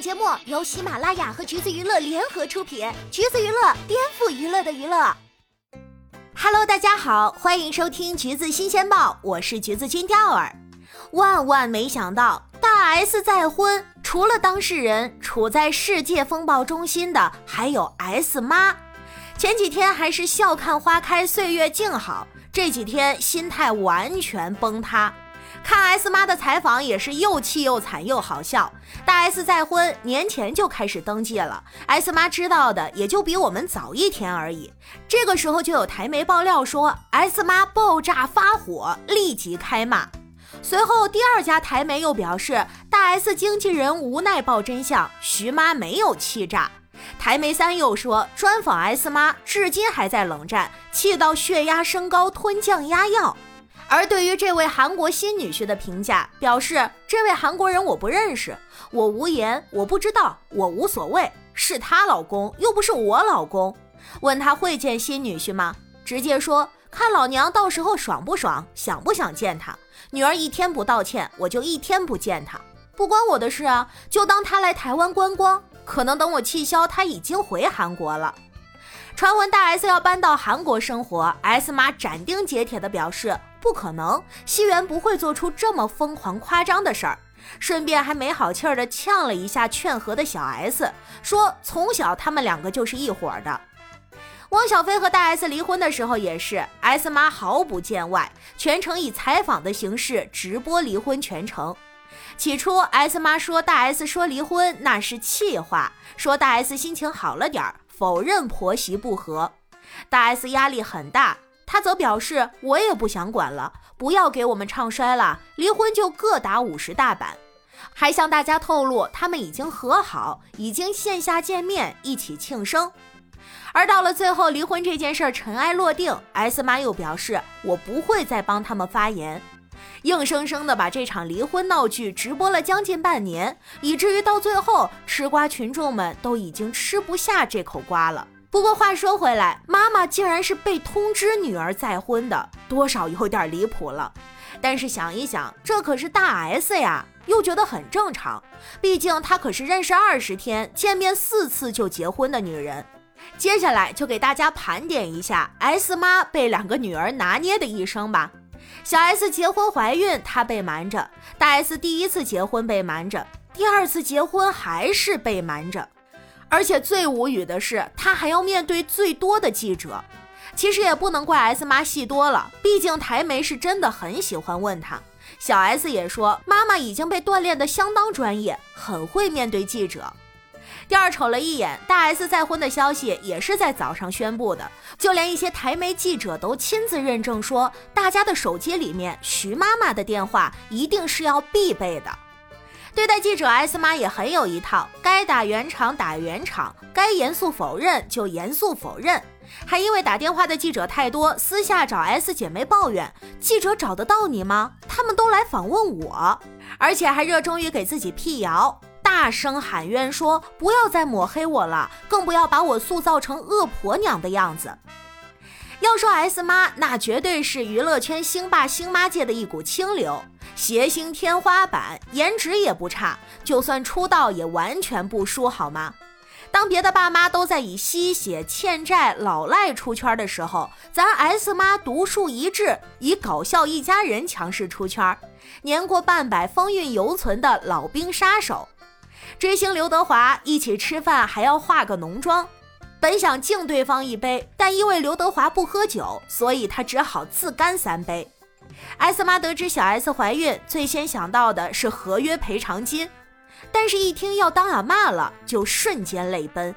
节目由喜马拉雅和橘子娱乐联合出品，橘子娱乐颠覆娱乐的娱乐。Hello，大家好，欢迎收听橘子新鲜报，我是橘子君钓儿。万万没想到，大 S 再婚，除了当事人，处在世界风暴中心的还有 S 妈。前几天还是笑看花开，岁月静好，这几天心态完全崩塌。看 S 妈的采访也是又气又惨又好笑。大 S 再婚年前就开始登记了，S 妈知道的也就比我们早一天而已。这个时候就有台媒爆料说，S 妈爆炸发火，立即开骂。随后第二家台媒又表示，大 S 经纪人无奈爆真相，徐妈没有气炸。台媒三又说，专访 S 妈至今还在冷战，气到血压升高，吞降压药。而对于这位韩国新女婿的评价，表示这位韩国人我不认识，我无言，我不知道，我无所谓，是他老公，又不是我老公。问他会见新女婿吗？直接说看老娘到时候爽不爽，想不想见他。女儿一天不道歉，我就一天不见他，不关我的事啊，就当他来台湾观光，可能等我气消，他已经回韩国了。传闻大 S 要搬到韩国生活，S 妈斩钉截铁地表示。不可能，西元不会做出这么疯狂夸张的事儿。顺便还没好气儿的呛了一下劝和的小 S，说从小他们两个就是一伙的。汪小菲和大 S 离婚的时候也是，S 妈毫不见外，全程以采访的形式直播离婚全程。起初 S 妈说大 S 说离婚那是气话，说大 S 心情好了点儿，否认婆媳不和。大 S 压力很大。他则表示：“我也不想管了，不要给我们唱衰了，离婚就各打五十大板。”还向大家透露，他们已经和好，已经线下见面一起庆生。而到了最后，离婚这件事尘埃落定，S 妈又表示：“我不会再帮他们发言。”硬生生的把这场离婚闹剧直播了将近半年，以至于到最后，吃瓜群众们都已经吃不下这口瓜了。不过话说回来，妈妈竟然是被通知女儿再婚的，多少有点离谱了。但是想一想，这可是大 S 呀，又觉得很正常。毕竟她可是认识二十天、见面四次就结婚的女人。接下来就给大家盘点一下 S 妈被两个女儿拿捏的一生吧。小 S 结婚怀孕，她被瞒着；大 S 第一次结婚被瞒着，第二次结婚还是被瞒着。而且最无语的是，他还要面对最多的记者。其实也不能怪 S 妈戏多了，毕竟台媒是真的很喜欢问他。小 S 也说，妈妈已经被锻炼的相当专业，很会面对记者。第二瞅了一眼，大 S 再婚的消息也是在早上宣布的，就连一些台媒记者都亲自认证说，大家的手机里面徐妈妈的电话一定是要必备的。对待记者 S 妈也很有一套，该打圆场打圆场，该严肃否认就严肃否认。还因为打电话的记者太多，私下找 S 姐妹抱怨：记者找得到你吗？他们都来访问我，而且还热衷于给自己辟谣，大声喊冤说不要再抹黑我了，更不要把我塑造成恶婆娘的样子。要说 S 妈，那绝对是娱乐圈星爸星妈界的一股清流。谐星天花板，颜值也不差，就算出道也完全不输，好吗？当别的爸妈都在以吸血、欠债、老赖出圈的时候，咱 S 妈独树一帜，以搞笑一家人强势出圈，年过半百风韵犹存的老兵杀手。追星刘德华一起吃饭还要化个浓妆，本想敬对方一杯，但因为刘德华不喝酒，所以他只好自干三杯。S 妈得知小 S 怀孕，最先想到的是合约赔偿金，但是一听要当阿妈了，就瞬间泪奔，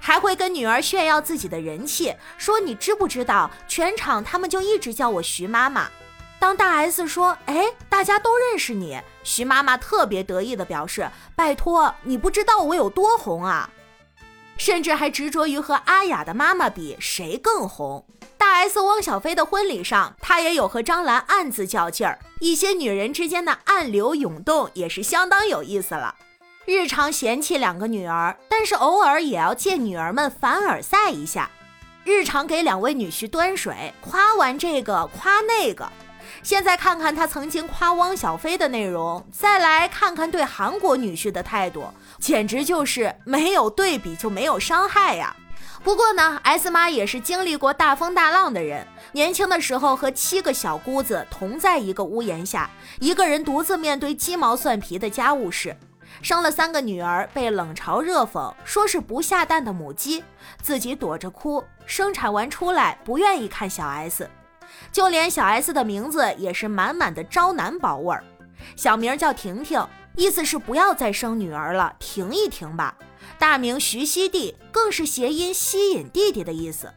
还会跟女儿炫耀自己的人气，说你知不知道，全场他们就一直叫我徐妈妈。当大 S 说，哎，大家都认识你，徐妈妈特别得意的表示，拜托，你不知道我有多红啊，甚至还执着于和阿雅的妈妈比谁更红。大 S 汪小菲的婚礼上，他也有和张兰暗自较劲儿，一些女人之间的暗流涌动也是相当有意思了。日常嫌弃两个女儿，但是偶尔也要借女儿们凡尔赛一下。日常给两位女婿端水，夸完这个夸那个，现在看看他曾经夸汪小菲的内容，再来看看对韩国女婿的态度，简直就是没有对比就没有伤害呀。不过呢，S 妈也是经历过大风大浪的人，年轻的时候和七个小姑子同在一个屋檐下，一个人独自面对鸡毛蒜皮的家务事，生了三个女儿，被冷嘲热讽，说是不下蛋的母鸡，自己躲着哭，生产完出来不愿意看小 S。就连小 S 的名字也是满满的招男宝味儿，小名叫婷婷，意思是不要再生女儿了，停一停吧。大名徐熙娣，更是谐音吸引弟弟的意思。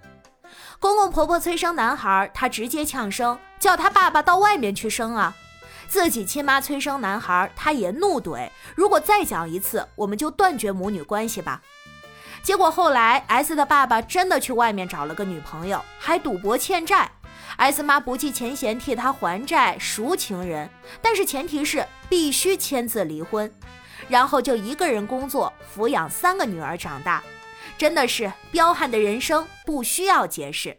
公公婆婆催生男孩，他直接呛声，叫他爸爸到外面去生啊。自己亲妈催生男孩，他也怒怼，如果再讲一次，我们就断绝母女关系吧。结果后来 S 的爸爸真的去外面找了个女朋友，还赌博欠债。S 妈不计前嫌替他还债赎情人，但是前提是必须签字离婚，然后就一个人工作抚养三个女儿长大，真的是彪悍的人生不需要解释。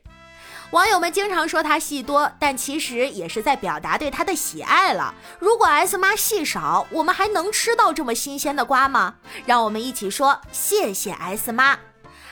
网友们经常说他戏多，但其实也是在表达对他的喜爱了。如果 S 妈戏少，我们还能吃到这么新鲜的瓜吗？让我们一起说谢谢 S 妈。